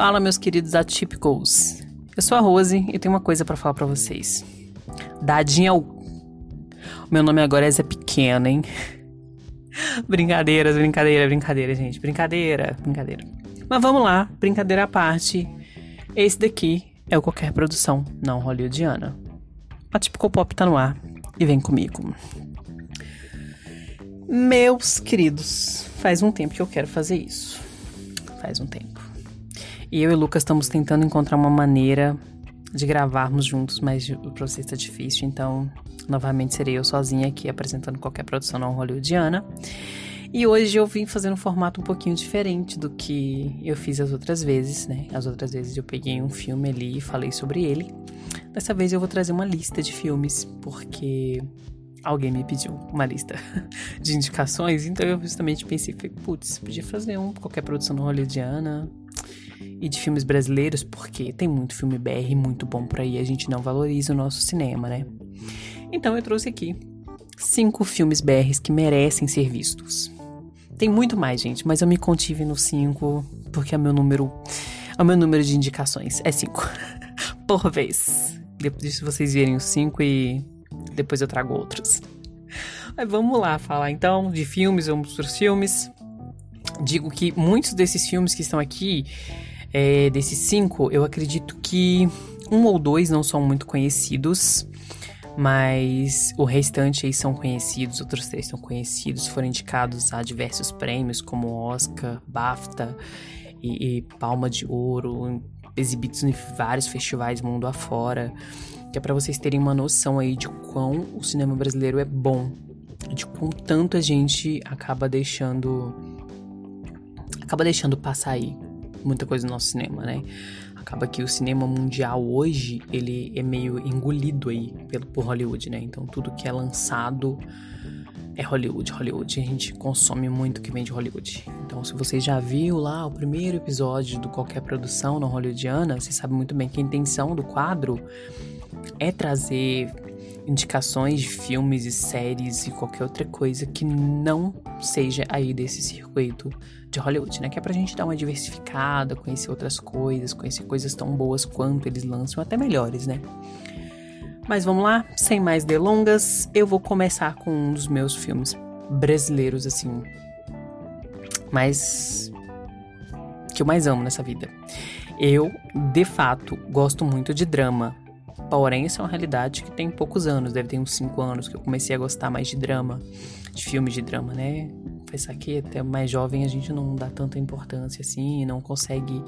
Fala, meus queridos atípicos. Eu sou a Rose e tenho uma coisa para falar para vocês. Dadinha ao... Meu nome agora é Zé Pequeno, hein? Brincadeiras, brincadeira, brincadeira, gente. Brincadeira, brincadeira. Mas vamos lá, brincadeira à parte. Esse daqui é o Qualquer Produção Não Hollywoodiana. A Típico Pop tá no ar e vem comigo. Meus queridos, faz um tempo que eu quero fazer isso. Faz um tempo. E eu e o Lucas estamos tentando encontrar uma maneira de gravarmos juntos, mas o processo está difícil, então novamente serei eu sozinha aqui apresentando qualquer produção não hollywoodiana. E hoje eu vim fazer um formato um pouquinho diferente do que eu fiz as outras vezes, né? As outras vezes eu peguei um filme ali e falei sobre ele. Dessa vez eu vou trazer uma lista de filmes, porque alguém me pediu uma lista de indicações, então eu justamente pensei, putz, podia fazer um qualquer produção hollywoodiana, e de filmes brasileiros, porque tem muito filme BR muito bom por aí, a gente não valoriza o nosso cinema, né? Então eu trouxe aqui cinco filmes BRs que merecem ser vistos. Tem muito mais, gente, mas eu me contive no cinco porque é meu número, é o meu número de indicações é cinco por vez. Depois se vocês verem os cinco e depois eu trago outros. Mas vamos lá falar então de filmes, vamos para os filmes. Digo que muitos desses filmes que estão aqui é, desses cinco, eu acredito que um ou dois não são muito conhecidos, mas o restante aí são conhecidos, outros três são conhecidos, foram indicados a diversos prêmios, como Oscar, BAFTA e, e Palma de Ouro, exibidos em vários festivais mundo afora, que é para vocês terem uma noção aí de quão o cinema brasileiro é bom, de quão tanto a gente acaba deixando acaba deixando passar aí muita coisa no nosso cinema, né? Acaba que o cinema mundial hoje, ele é meio engolido aí pelo, por Hollywood, né? Então tudo que é lançado é Hollywood, Hollywood. A gente consome muito que vem de Hollywood. Então, se você já viu lá o primeiro episódio do qualquer produção não hollywoodiana, você sabe muito bem que a intenção do quadro é trazer indicações de filmes e séries e qualquer outra coisa que não seja aí desse circuito de Hollywood, né? Que é pra gente dar uma diversificada, conhecer outras coisas, conhecer coisas tão boas quanto eles lançam, até melhores, né? Mas vamos lá, sem mais delongas, eu vou começar com um dos meus filmes brasileiros, assim, mais. que eu mais amo nessa vida. Eu, de fato, gosto muito de drama. Porém, isso é uma realidade que tem poucos anos, deve ter uns 5 anos que eu comecei a gostar mais de drama, de filmes de drama, né? Pensar que até mais jovem a gente não dá tanta importância assim, não consegue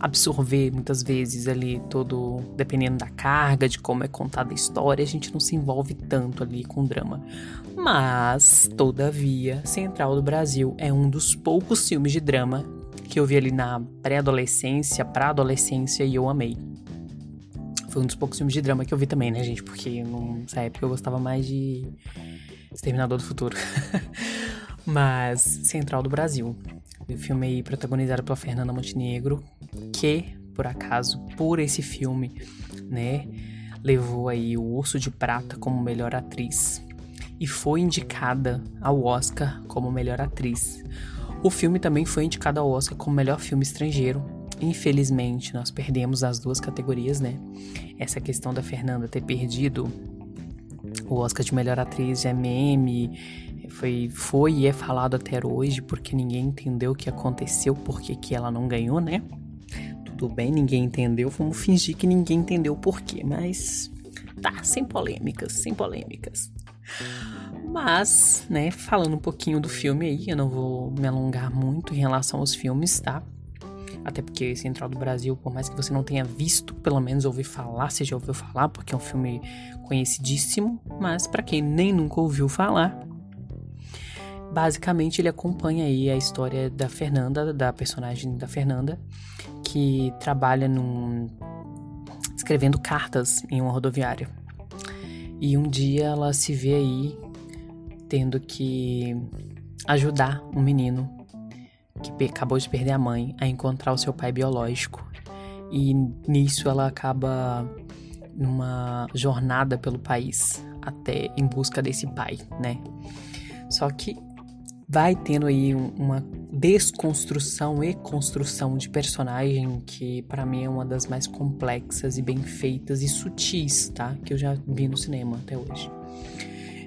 absorver muitas vezes ali todo, dependendo da carga, de como é contada a história, a gente não se envolve tanto ali com drama. Mas, todavia, Central do Brasil é um dos poucos filmes de drama que eu vi ali na pré-adolescência, pra adolescência e eu amei. Foi um dos poucos filmes de drama que eu vi também, né, gente? Porque nessa época eu gostava mais de Exterminador do Futuro. Mas Central do Brasil. O filme aí protagonizado pela Fernanda Montenegro, que, por acaso, por esse filme, né, levou aí o Urso de Prata como melhor atriz e foi indicada ao Oscar como melhor atriz. O filme também foi indicado ao Oscar como melhor filme estrangeiro Infelizmente, nós perdemos as duas categorias, né? Essa questão da Fernanda ter perdido o Oscar de melhor atriz é meme, foi, foi e é falado até hoje porque ninguém entendeu o que aconteceu, porque que ela não ganhou, né? Tudo bem, ninguém entendeu, vamos fingir que ninguém entendeu o porquê, mas tá, sem polêmicas, sem polêmicas. Mas, né, falando um pouquinho do filme aí, eu não vou me alongar muito em relação aos filmes, tá? Até porque Central do Brasil, por mais que você não tenha visto, pelo menos ouvir falar, você já ouviu falar, porque é um filme conhecidíssimo, mas para quem nem nunca ouviu falar, basicamente ele acompanha aí a história da Fernanda, da personagem da Fernanda, que trabalha num escrevendo cartas em uma rodoviária. E um dia ela se vê aí tendo que ajudar um menino que acabou de perder a mãe, a encontrar o seu pai biológico. E nisso ela acaba numa jornada pelo país até em busca desse pai, né? Só que vai tendo aí uma desconstrução e construção de personagem que para mim é uma das mais complexas e bem feitas e sutis, tá? Que eu já vi no cinema até hoje.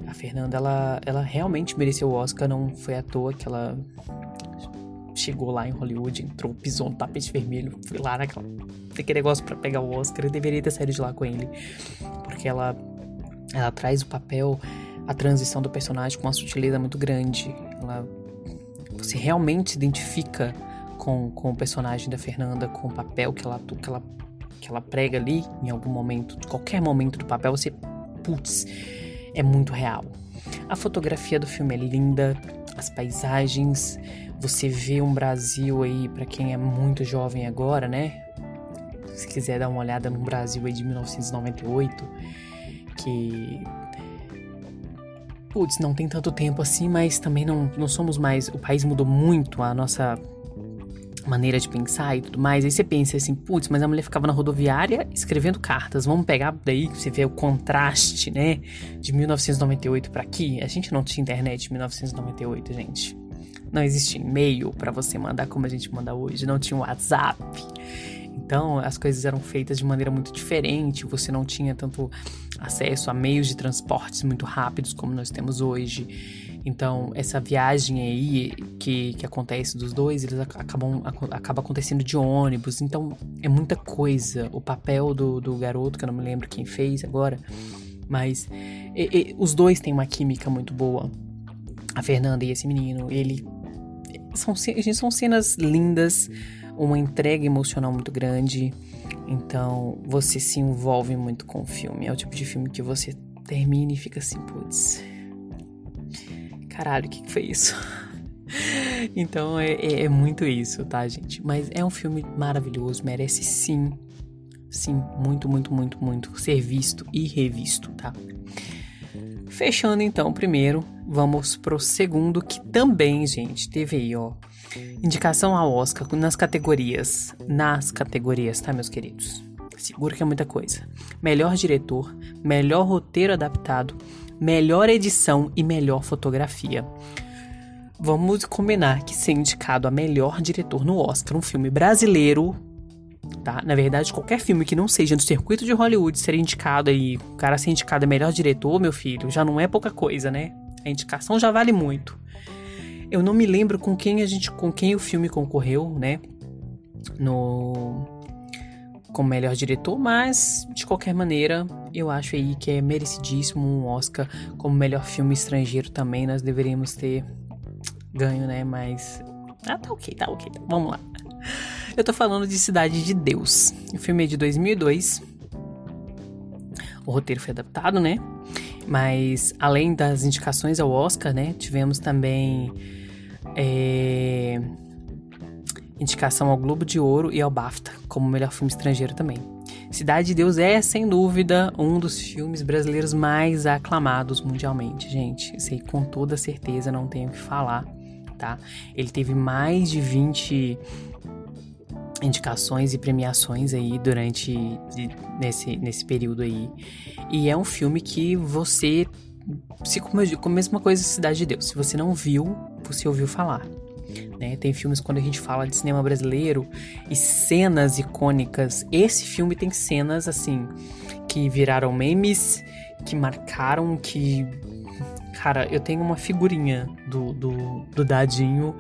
A Fernanda, ela, ela realmente mereceu o Oscar, não foi à toa que ela chegou lá em Hollywood, entrou, pisou no tapete vermelho, foi lá naquela, naquele negócio para pegar o Oscar, eu deveria ter saído de lá com ele, porque ela, ela traz o papel, a transição do personagem com uma sutileza muito grande, ela, você realmente se identifica com, com o personagem da Fernanda, com o papel que ela, que ela, que ela prega ali, em algum momento, qualquer momento do papel, você, putz, é muito real. A fotografia do filme é linda, as paisagens, você vê um Brasil aí, para quem é muito jovem agora, né? Se quiser dar uma olhada no Brasil aí de 1998, que. Putz, não tem tanto tempo assim, mas também não, não somos mais. O país mudou muito, a nossa maneira de pensar e tudo mais. Aí você pensa assim, putz, mas a mulher ficava na rodoviária escrevendo cartas. Vamos pegar daí que você vê o contraste, né? De 1998 para aqui. A gente não tinha internet em 1998, gente. Não existia e-mail para você mandar como a gente manda hoje, não tinha WhatsApp. Então as coisas eram feitas de maneira muito diferente, você não tinha tanto acesso a meios de transportes muito rápidos como nós temos hoje. Então essa viagem aí que, que acontece dos dois, eles acabam acaba acontecendo de ônibus. Então é muita coisa. O papel do, do garoto, que eu não me lembro quem fez agora, mas e, e, os dois têm uma química muito boa. A Fernanda e esse menino, ele são, são cenas lindas, uma entrega emocional muito grande. Então você se envolve muito com o filme. É o tipo de filme que você termina e fica assim, putz. Caralho, o que, que foi isso? então é, é, é, muito isso, tá, gente? Mas é um filme maravilhoso, merece sim, sim, muito, muito, muito, muito ser visto e revisto, tá? Fechando então, primeiro, vamos pro segundo, que também, gente, teve aí, ó. Indicação ao Oscar nas categorias. Nas categorias, tá, meus queridos? Seguro que é muita coisa. Melhor diretor, melhor roteiro adaptado, melhor edição e melhor fotografia. Vamos combinar que ser indicado a melhor diretor no Oscar, um filme brasileiro, tá? Na verdade, qualquer filme que não seja do circuito de Hollywood ser indicado aí, o cara ser indicado a melhor diretor, meu filho, já não é pouca coisa, né? A indicação já vale muito. Eu não me lembro com quem a gente, com quem o filme concorreu, né? No como melhor diretor, mas de qualquer maneira, eu acho aí que é merecidíssimo um Oscar como melhor filme estrangeiro também. Nós deveríamos ter ganho, né? Mas ah, tá ok, tá ok. Tá. Vamos lá. Eu tô falando de Cidade de Deus. O filme é de 2002. O roteiro foi adaptado, né? Mas além das indicações ao Oscar, né? Tivemos também é, indicação ao Globo de Ouro e ao BAFTA como melhor filme estrangeiro também. Cidade de Deus é, sem dúvida, um dos filmes brasileiros mais aclamados mundialmente, gente. Isso aí com toda certeza não tenho o que falar, tá? Ele teve mais de 20 indicações e premiações aí durante nesse, nesse período aí. E é um filme que você se com a mesma coisa Cidade de Deus. Se você não viu, você ouviu falar. Né? Tem filmes quando a gente fala de cinema brasileiro e cenas icônicas. Esse filme tem cenas assim que viraram memes, que marcaram, que cara, eu tenho uma figurinha do, do, do Dadinho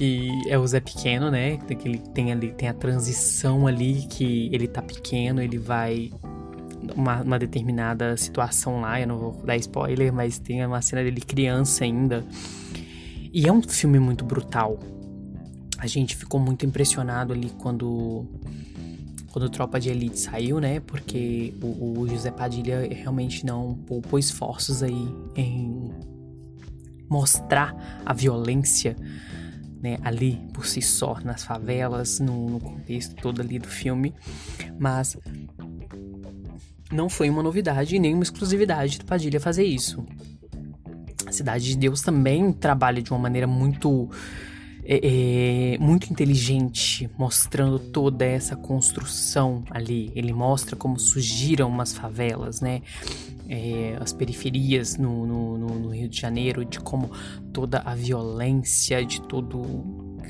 que é o Zé Pequeno, né? Que ele tem ali, tem a transição ali que ele tá pequeno, ele vai uma, uma, determinada situação lá, eu não vou dar spoiler, mas tem uma cena dele criança ainda. E é um filme muito brutal. A gente ficou muito impressionado ali quando quando Tropa de Elite saiu, né? Porque o, o José Padilha realmente não poupou esforços aí em mostrar a violência né, ali por si só, nas favelas, no, no, contexto todo ali do filme, mas não foi uma novidade nem uma exclusividade do Padilha fazer isso. A Cidade de Deus também trabalha de uma maneira muito é, é, muito inteligente, mostrando toda essa construção ali. Ele mostra como surgiram umas favelas, né? É, as periferias no, no, no, Rio de Janeiro, de como toda a violência, de todo.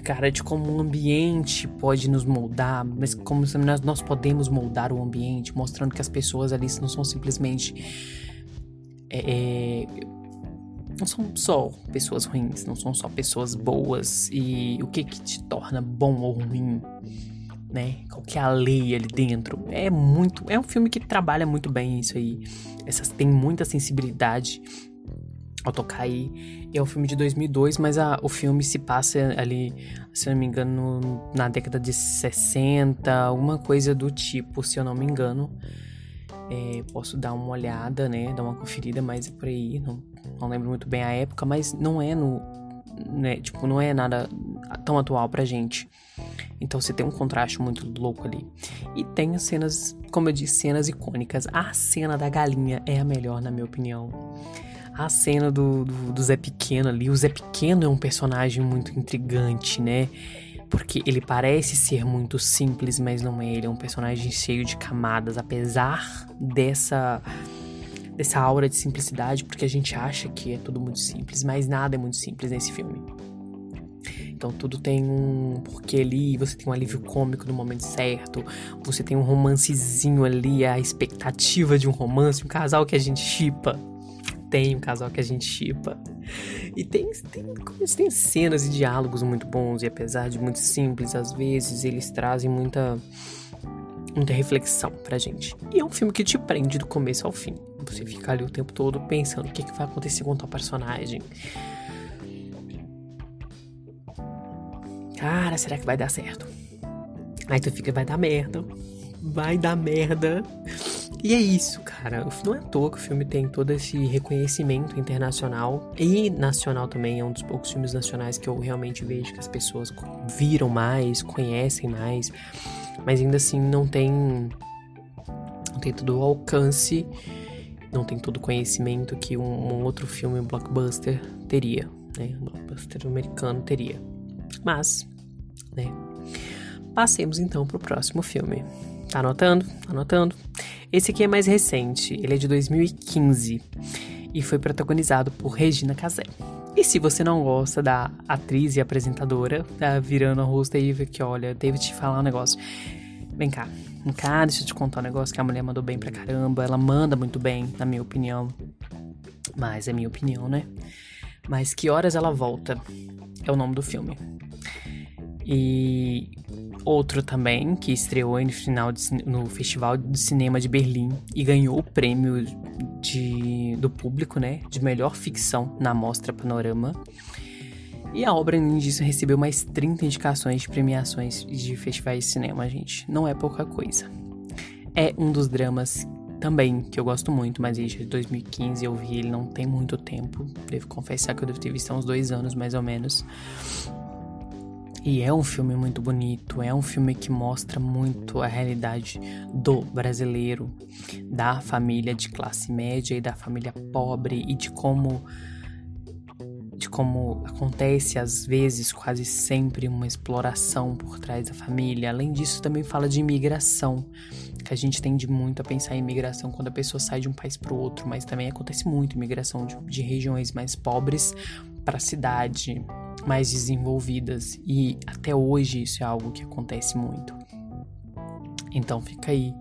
Cara, de como o ambiente pode nos moldar, mas como nós, nós podemos moldar o ambiente, mostrando que as pessoas ali não são simplesmente. É, é não são só pessoas ruins, não são só pessoas boas e o que que te torna bom ou ruim, né? Qual que é a lei ali dentro? É muito, é um filme que trabalha muito bem isso aí. Essas tem muita sensibilidade ao tocar aí. É um filme de 2002, mas a, o filme se passa ali, se eu não me engano, na década de 60, alguma coisa do tipo, se eu não me engano. É, posso dar uma olhada, né? Dar uma conferida, mas é por aí. Não, não lembro muito bem a época, mas não é no. Né, tipo, não é nada tão atual pra gente. Então você tem um contraste muito louco ali. E tem as cenas, como eu disse, cenas icônicas. A cena da galinha é a melhor, na minha opinião. A cena do, do, do Zé Pequeno ali. O Zé Pequeno é um personagem muito intrigante, né? porque ele parece ser muito simples, mas não é. Ele é um personagem cheio de camadas, apesar dessa dessa aura de simplicidade, porque a gente acha que é tudo muito simples, mas nada é muito simples nesse filme. Então tudo tem um porquê ali, você tem um alívio cômico no momento certo, você tem um romancezinho ali, a expectativa de um romance, um casal que a gente chipa, tem um casal que a gente chipa. E tem, tem, tem cenas e diálogos muito bons, e apesar de muito simples, às vezes eles trazem muita, muita reflexão pra gente. E é um filme que te prende do começo ao fim. Você fica ali o tempo todo pensando o que, que vai acontecer com tal personagem. Cara, será que vai dar certo? Aí tu fica, vai dar merda. Vai dar merda. E é isso, cara. Não é à toa que o filme tem todo esse reconhecimento internacional e nacional também. É um dos poucos filmes nacionais que eu realmente vejo que as pessoas viram mais, conhecem mais, mas ainda assim não tem não tem todo o alcance, não tem todo o conhecimento que um, um outro filme blockbuster teria, né? Um blockbuster americano teria. Mas, né? Passemos então pro próximo filme. Tá anotando? Tá anotando? Esse aqui é mais recente, ele é de 2015 e foi protagonizado por Regina Casé. E se você não gosta da atriz e apresentadora, tá virando a rosto aí, que olha, devo te falar um negócio. Vem cá, cá, deixa eu te contar um negócio que a mulher mandou bem pra caramba. Ela manda muito bem, na minha opinião. Mas é minha opinião, né? Mas que horas ela volta é o nome do filme. E Outro também, que estreou no final de, no Festival de Cinema de Berlim e ganhou o prêmio de, do público, né? De melhor ficção na Mostra Panorama. E a obra, além disso, recebeu mais 30 indicações de premiações de festivais de cinema, gente. Não é pouca coisa. É um dos dramas também que eu gosto muito, mas desde 2015 eu vi ele não tem muito tempo. Devo confessar que eu devo ter visto há uns dois anos mais ou menos. E é um filme muito bonito, é um filme que mostra muito a realidade do brasileiro, da família de classe média e da família pobre e de como de como acontece às vezes quase sempre uma exploração por trás da família. Além disso, também fala de imigração, que a gente tende muito a pensar em imigração quando a pessoa sai de um país para o outro, mas também acontece muito imigração de, de regiões mais pobres para a cidade, mais desenvolvidas e até hoje isso é algo que acontece muito. Então fica aí.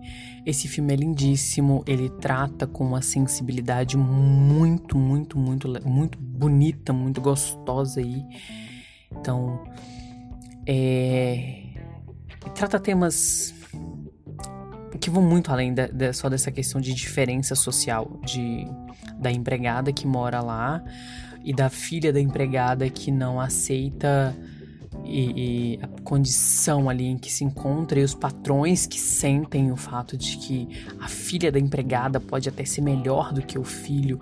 Esse filme é lindíssimo, ele trata com uma sensibilidade muito, muito, muito, muito bonita, muito gostosa aí. Então, é... trata temas que vão muito além de, de, só dessa questão de diferença social, de da empregada que mora lá e da filha da empregada que não aceita e, e, a condição ali em que se encontra e os patrões que sentem o fato de que a filha da empregada pode até ser melhor do que o filho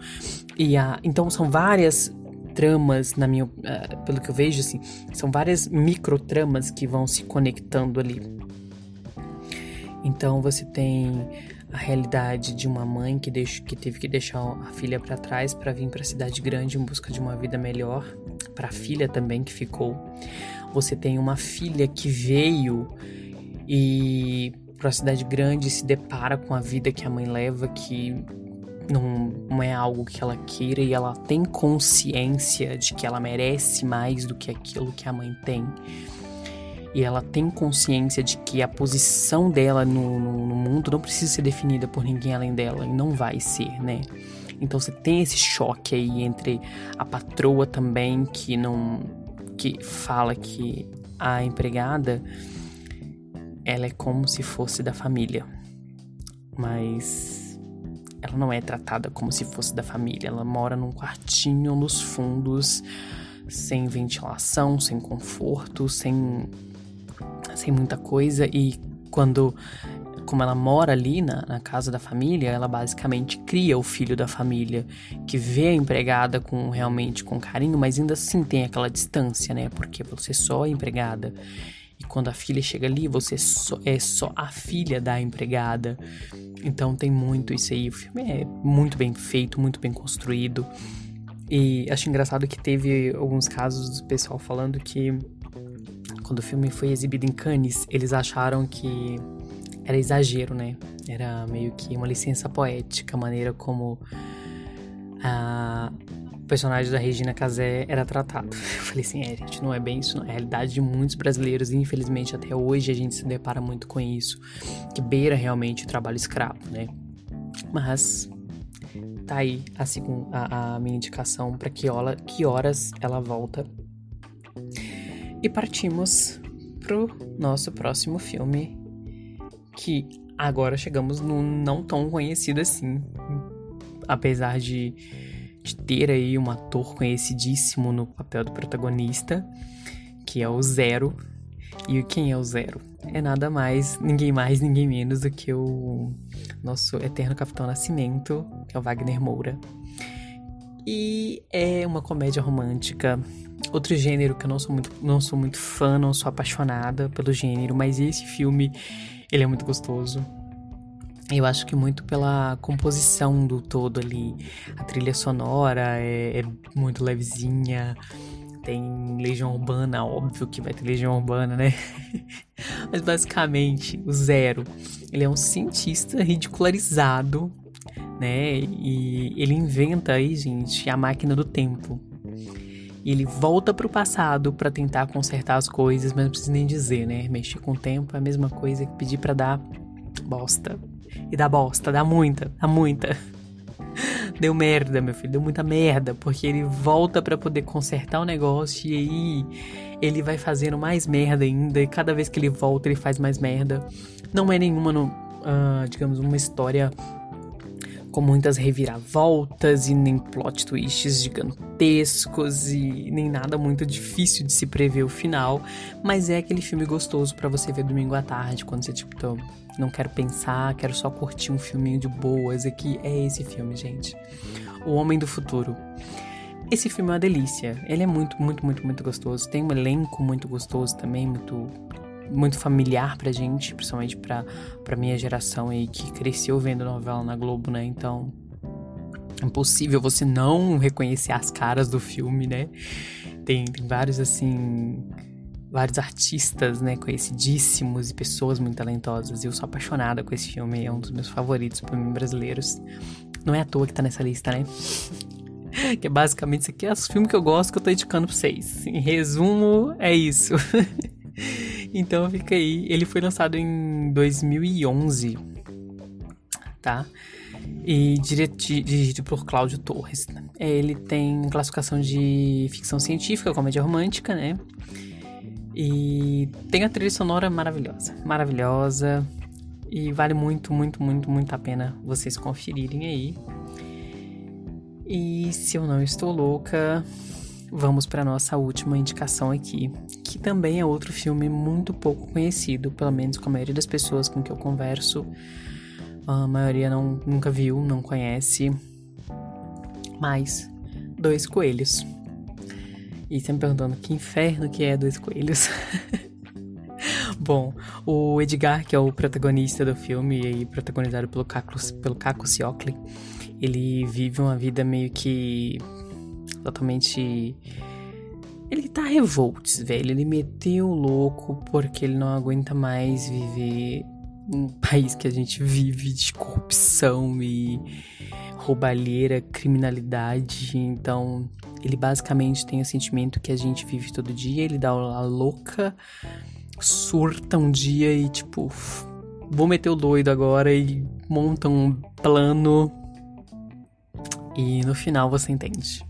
e a então são várias tramas na minha uh, pelo que eu vejo assim são várias micro tramas que vão se conectando ali então você tem a realidade de uma mãe que, deixo, que teve que deixar a filha para trás para vir para a cidade grande em busca de uma vida melhor, para a filha também que ficou. Você tem uma filha que veio e para a cidade grande se depara com a vida que a mãe leva, que não, não é algo que ela queira e ela tem consciência de que ela merece mais do que aquilo que a mãe tem. E ela tem consciência de que a posição dela no, no, no mundo não precisa ser definida por ninguém além dela, e não vai ser, né? Então você tem esse choque aí entre a patroa também que não que fala que a empregada ela é como se fosse da família, mas ela não é tratada como se fosse da família. Ela mora num quartinho nos fundos, sem ventilação, sem conforto, sem sem muita coisa e quando como ela mora ali na, na, casa da família, ela basicamente cria o filho da família, que vê a empregada com realmente com carinho, mas ainda assim tem aquela distância, né? Porque você só é empregada. E quando a filha chega ali, você só, é só a filha da empregada. Então tem muito isso aí. O filme é muito bem feito, muito bem construído. E acho engraçado que teve alguns casos do pessoal falando que quando o filme foi exibido em Cannes, eles acharam que era exagero, né? Era meio que uma licença poética, a maneira como a personagem da Regina Casé era tratado. Eu falei assim, é, gente, não é bem isso. Não. É a realidade de muitos brasileiros, e infelizmente até hoje a gente se depara muito com isso, que beira realmente o trabalho escravo, né? Mas tá aí a, segunda, a, a minha indicação para que, que horas ela volta. E partimos pro nosso próximo filme, que agora chegamos no não tão conhecido assim. Apesar de, de ter aí um ator conhecidíssimo no papel do protagonista, que é o Zero. E quem é o Zero? É nada mais, ninguém mais, ninguém menos do que o nosso eterno Capitão Nascimento, que é o Wagner Moura. E é uma comédia romântica. Outro gênero que eu não sou muito, não sou muito fã, não sou apaixonada pelo gênero, mas esse filme ele é muito gostoso. Eu acho que muito pela composição do todo ali. A trilha sonora é, é muito levezinha. Tem Legião Urbana, óbvio que vai ter Legião Urbana, né? Mas basicamente, o Zero, ele é um cientista ridicularizado, né? E ele inventa aí, gente, a máquina do tempo. E ele volta pro passado para tentar consertar as coisas, mas não precisa nem dizer, né? Mexer com o tempo é a mesma coisa que pedir para dar bosta. E dá bosta, dá muita, dá muita. Deu merda, meu filho, deu muita merda, porque ele volta para poder consertar o negócio e aí ele vai fazendo mais merda ainda, e cada vez que ele volta ele faz mais merda. Não é nenhuma, no, uh, digamos, uma história com muitas reviravoltas e nem plot twists gigantescos e nem nada muito difícil de se prever o final, mas é aquele filme gostoso para você ver domingo à tarde, quando você tipo, tô, não quero pensar, quero só curtir um filminho de boas, aqui é esse filme, gente. O Homem do Futuro. Esse filme é uma delícia. Ele é muito, muito, muito, muito gostoso. Tem um elenco muito gostoso também, muito muito familiar pra gente, principalmente pra, pra minha geração aí que cresceu vendo novela na Globo, né? Então, é impossível você não reconhecer as caras do filme, né? Tem, tem vários, assim, vários artistas, né, conhecidíssimos e pessoas muito talentosas. Eu sou apaixonada com esse filme, é um dos meus favoritos para mim brasileiros. Não é à toa que tá nessa lista, né? que é basicamente isso aqui é os filmes que eu gosto que eu tô indicando pra vocês. Em resumo, é isso. Então fica aí. Ele foi lançado em 2011, tá? E dirigido por Cláudio Torres. Ele tem classificação de ficção científica, comédia romântica, né? E tem a trilha sonora maravilhosa. Maravilhosa. E vale muito, muito, muito, muito a pena vocês conferirem aí. E se eu não estou louca, vamos para nossa última indicação aqui, que também é outro filme muito pouco conhecido, pelo menos com a maioria das pessoas com que eu converso. A maioria não, nunca viu, não conhece. Mas, Dois Coelhos. E você me perguntando que inferno que é Dois Coelhos. Bom, o Edgar, que é o protagonista do filme e protagonizado pelo Caco, pelo Caco Ciocli, ele vive uma vida meio que totalmente Ele tá revoltos, velho. Ele meteu o louco porque ele não aguenta mais viver um país que a gente vive de corrupção e roubalheira, criminalidade. Então, ele basicamente tem o sentimento que a gente vive todo dia. Ele dá a louca, surta um dia e tipo, vou meter o doido agora e monta um plano. E no final você entende.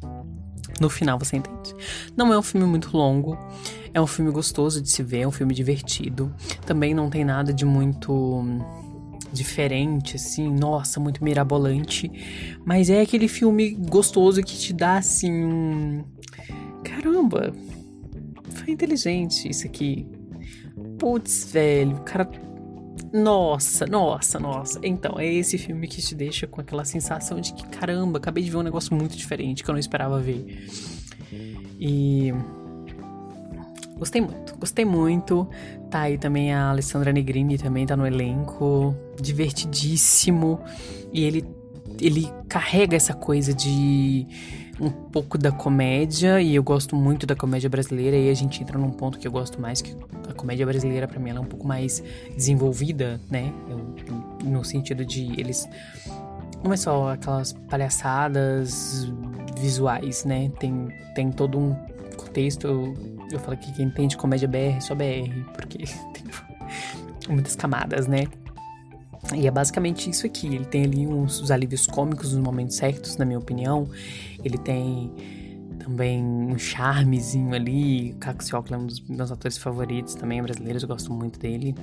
No final você entende. Não é um filme muito longo. É um filme gostoso de se ver, é um filme divertido. Também não tem nada de muito diferente, assim, nossa, muito mirabolante. Mas é aquele filme gostoso que te dá assim um. Caramba! Foi inteligente isso aqui. Putz, velho, o cara. Nossa, nossa, nossa. Então, é esse filme que te deixa com aquela sensação de que, caramba, acabei de ver um negócio muito diferente que eu não esperava ver. E. Gostei muito, gostei muito. Tá aí também a Alessandra Negrini, também tá no elenco. Divertidíssimo. E ele, ele carrega essa coisa de um pouco da comédia. E eu gosto muito da comédia brasileira. E a gente entra num ponto que eu gosto mais, que a comédia brasileira, para mim, ela é um pouco mais desenvolvida, né? Eu, no sentido de eles. Não é só aquelas palhaçadas visuais, né? Tem, tem todo um contexto eu falo que quem entende comédia BR é só BR, porque tem muitas camadas, né? E é basicamente isso aqui. Ele tem ali uns, uns alívios cômicos nos momentos certos, na minha opinião. Ele tem também um charmezinho ali. O Caco Ciocla é um dos meus atores favoritos também, brasileiros. Eu gosto muito dele.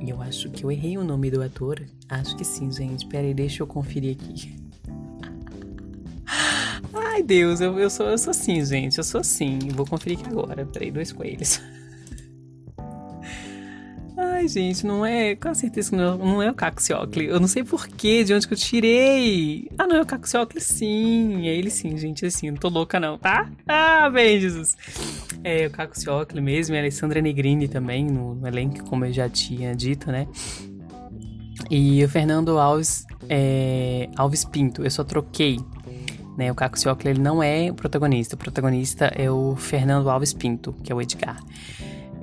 E eu acho que eu errei o nome do ator. Acho que sim, gente. Pera aí, deixa eu conferir aqui. Ai, Deus, eu, eu, sou, eu sou assim, gente. Eu sou assim. Vou conferir aqui agora. Peraí, dois coelhos. Gente, não é. Com certeza que não, não é o Caco Ciocli. Eu não sei porquê, de onde que eu tirei. Ah, não é o Caco Ciocli, sim. É ele sim, gente. Assim, não tô louca, não, tá? Ah, bem, Jesus. É o Caco Ciocli mesmo. E a Alessandra Negrini também, no, no elenco, como eu já tinha dito, né? E o Fernando Alves, é, Alves Pinto. Eu só troquei né? O Caco ele não é o protagonista. O protagonista é o Fernando Alves Pinto, que é o Edgar.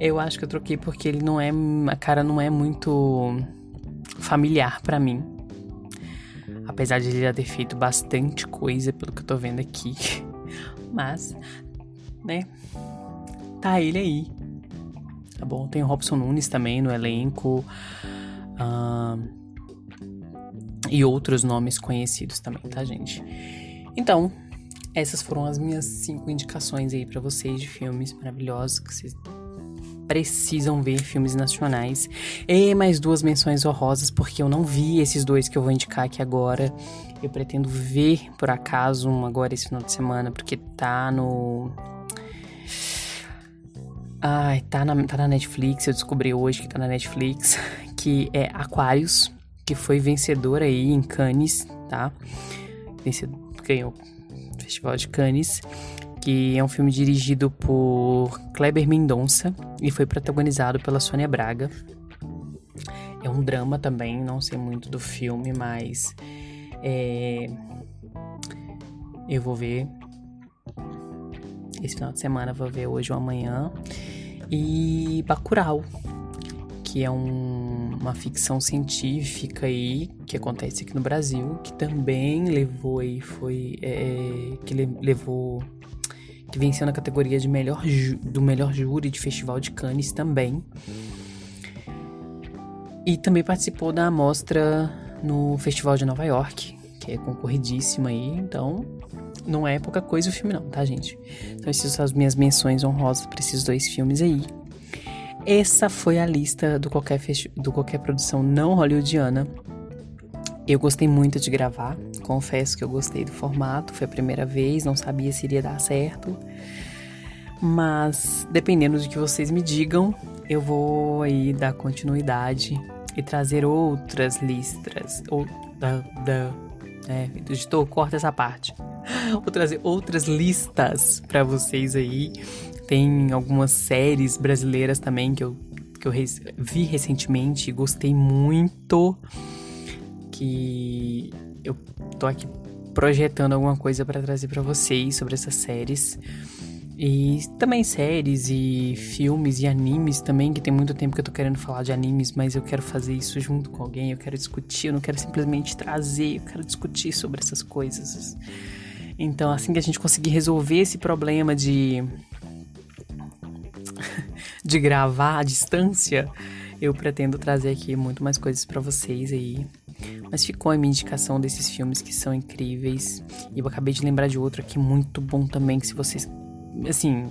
Eu acho que eu troquei porque ele não é... A cara não é muito familiar para mim. Apesar de ele já ter feito bastante coisa, pelo que eu tô vendo aqui. Mas, né? Tá ele aí. Tá bom? Tem o Robson Nunes também no elenco. Uh, e outros nomes conhecidos também, tá, gente? Então, essas foram as minhas cinco indicações aí para vocês de filmes maravilhosos que vocês precisam ver filmes nacionais. E mais duas menções honrosas, porque eu não vi esses dois que eu vou indicar aqui agora. Eu pretendo ver, por acaso, um agora esse final de semana, porque tá no. Ai, tá na, tá na Netflix, eu descobri hoje que tá na Netflix, que é Aquarius, que foi vencedor aí em Cannes, tá? Vencedor ganhou Festival de Cannes, que é um filme dirigido por Kleber Mendonça e foi protagonizado pela Sônia Braga. É um drama também, não sei muito do filme, mas é... eu vou ver esse final de semana, vou ver hoje ou amanhã. E Bacurau, que é um, uma ficção científica aí que acontece aqui no Brasil, que também levou aí foi é, que levou que venceu na categoria de melhor do melhor júri de Festival de Cannes também. E também participou da amostra no Festival de Nova York, que é concorridíssima aí, então não é pouca coisa o filme não, tá, gente? Então essas são as minhas menções honrosas para esses dois filmes aí. Essa foi a lista do qualquer, do qualquer produção não hollywoodiana. Eu gostei muito de gravar, confesso que eu gostei do formato, foi a primeira vez, não sabia se iria dar certo. Mas, dependendo do que vocês me digam, eu vou aí dar continuidade e trazer outras listas. Ou, da, da, é, editor, corta essa parte. Vou trazer outras listas para vocês aí tem algumas séries brasileiras também que eu, que eu vi recentemente e gostei muito. Que eu tô aqui projetando alguma coisa para trazer para vocês sobre essas séries. E também séries e filmes e animes também, que tem muito tempo que eu tô querendo falar de animes, mas eu quero fazer isso junto com alguém, eu quero discutir, eu não quero simplesmente trazer, eu quero discutir sobre essas coisas. Então, assim que a gente conseguir resolver esse problema de de gravar à distância, eu pretendo trazer aqui muito mais coisas para vocês aí. Mas ficou a minha indicação desses filmes que são incríveis. E eu acabei de lembrar de outro aqui muito bom também, que se vocês. Assim.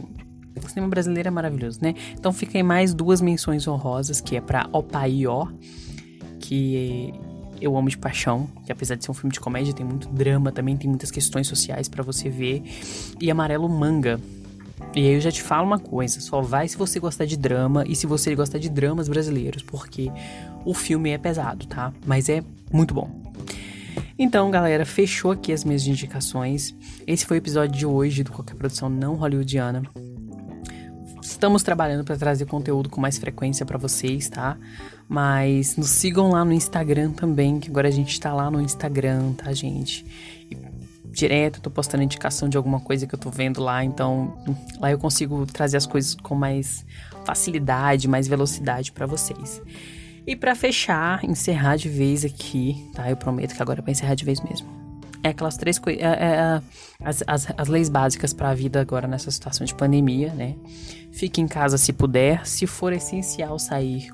O cinema brasileiro é maravilhoso, né? Então fica aí mais duas menções honrosas, que é pra Opaió, que eu amo de paixão, que apesar de ser um filme de comédia, tem muito drama também, tem muitas questões sociais para você ver. E Amarelo Manga, e aí eu já te falo uma coisa, só vai se você gostar de drama e se você gostar de dramas brasileiros, porque o filme é pesado, tá? Mas é muito bom. Então, galera, fechou aqui as minhas indicações. Esse foi o episódio de hoje do Qualquer Produção Não Hollywoodiana. Estamos trabalhando para trazer conteúdo com mais frequência para vocês, tá? Mas nos sigam lá no Instagram também, que agora a gente tá lá no Instagram, tá, gente? Direto, tô postando indicação de alguma coisa que eu tô vendo lá, então lá eu consigo trazer as coisas com mais facilidade, mais velocidade para vocês. E para fechar, encerrar de vez aqui, tá? Eu prometo que agora é pra encerrar de vez mesmo. É aquelas três coisas. É, é, é, as, as, as leis básicas para a vida agora nessa situação de pandemia, né? Fique em casa se puder. Se for essencial sair,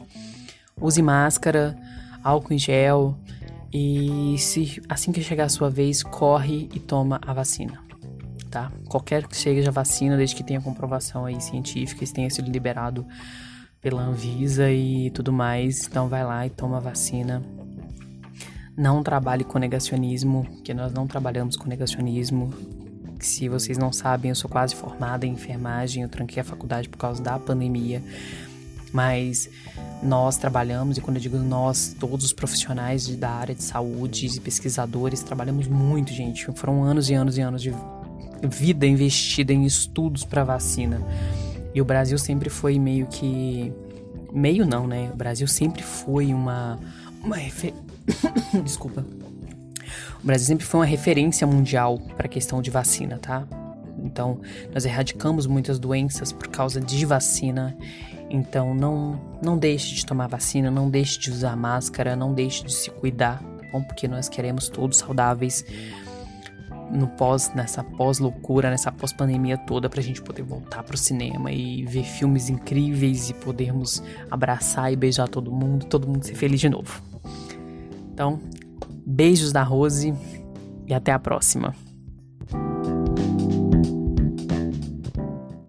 use máscara, álcool em gel, e se assim que chegar a sua vez, corre e toma a vacina, tá? Qualquer que seja a vacina, desde que tenha comprovação aí científica, e tenha sido liberado pela Anvisa e tudo mais, então vai lá e toma a vacina. Não trabalhe com negacionismo, que nós não trabalhamos com negacionismo. Se vocês não sabem, eu sou quase formada em enfermagem, eu tranquei a faculdade por causa da pandemia mas nós trabalhamos, e quando eu digo nós, todos os profissionais da área de saúde e pesquisadores, trabalhamos muito, gente. Foram anos e anos e anos de vida investida em estudos para vacina. E o Brasil sempre foi meio que. Meio não, né? O Brasil sempre foi uma. Uma refer... Desculpa. O Brasil sempre foi uma referência mundial para a questão de vacina, tá? Então, nós erradicamos muitas doenças por causa de vacina então não não deixe de tomar vacina, não deixe de usar máscara, não deixe de se cuidar, tá bom? Porque nós queremos todos saudáveis no pós nessa pós loucura, nessa pós pandemia toda pra gente poder voltar pro cinema e ver filmes incríveis e podermos abraçar e beijar todo mundo, todo mundo ser feliz de novo. Então, beijos da Rose e até a próxima.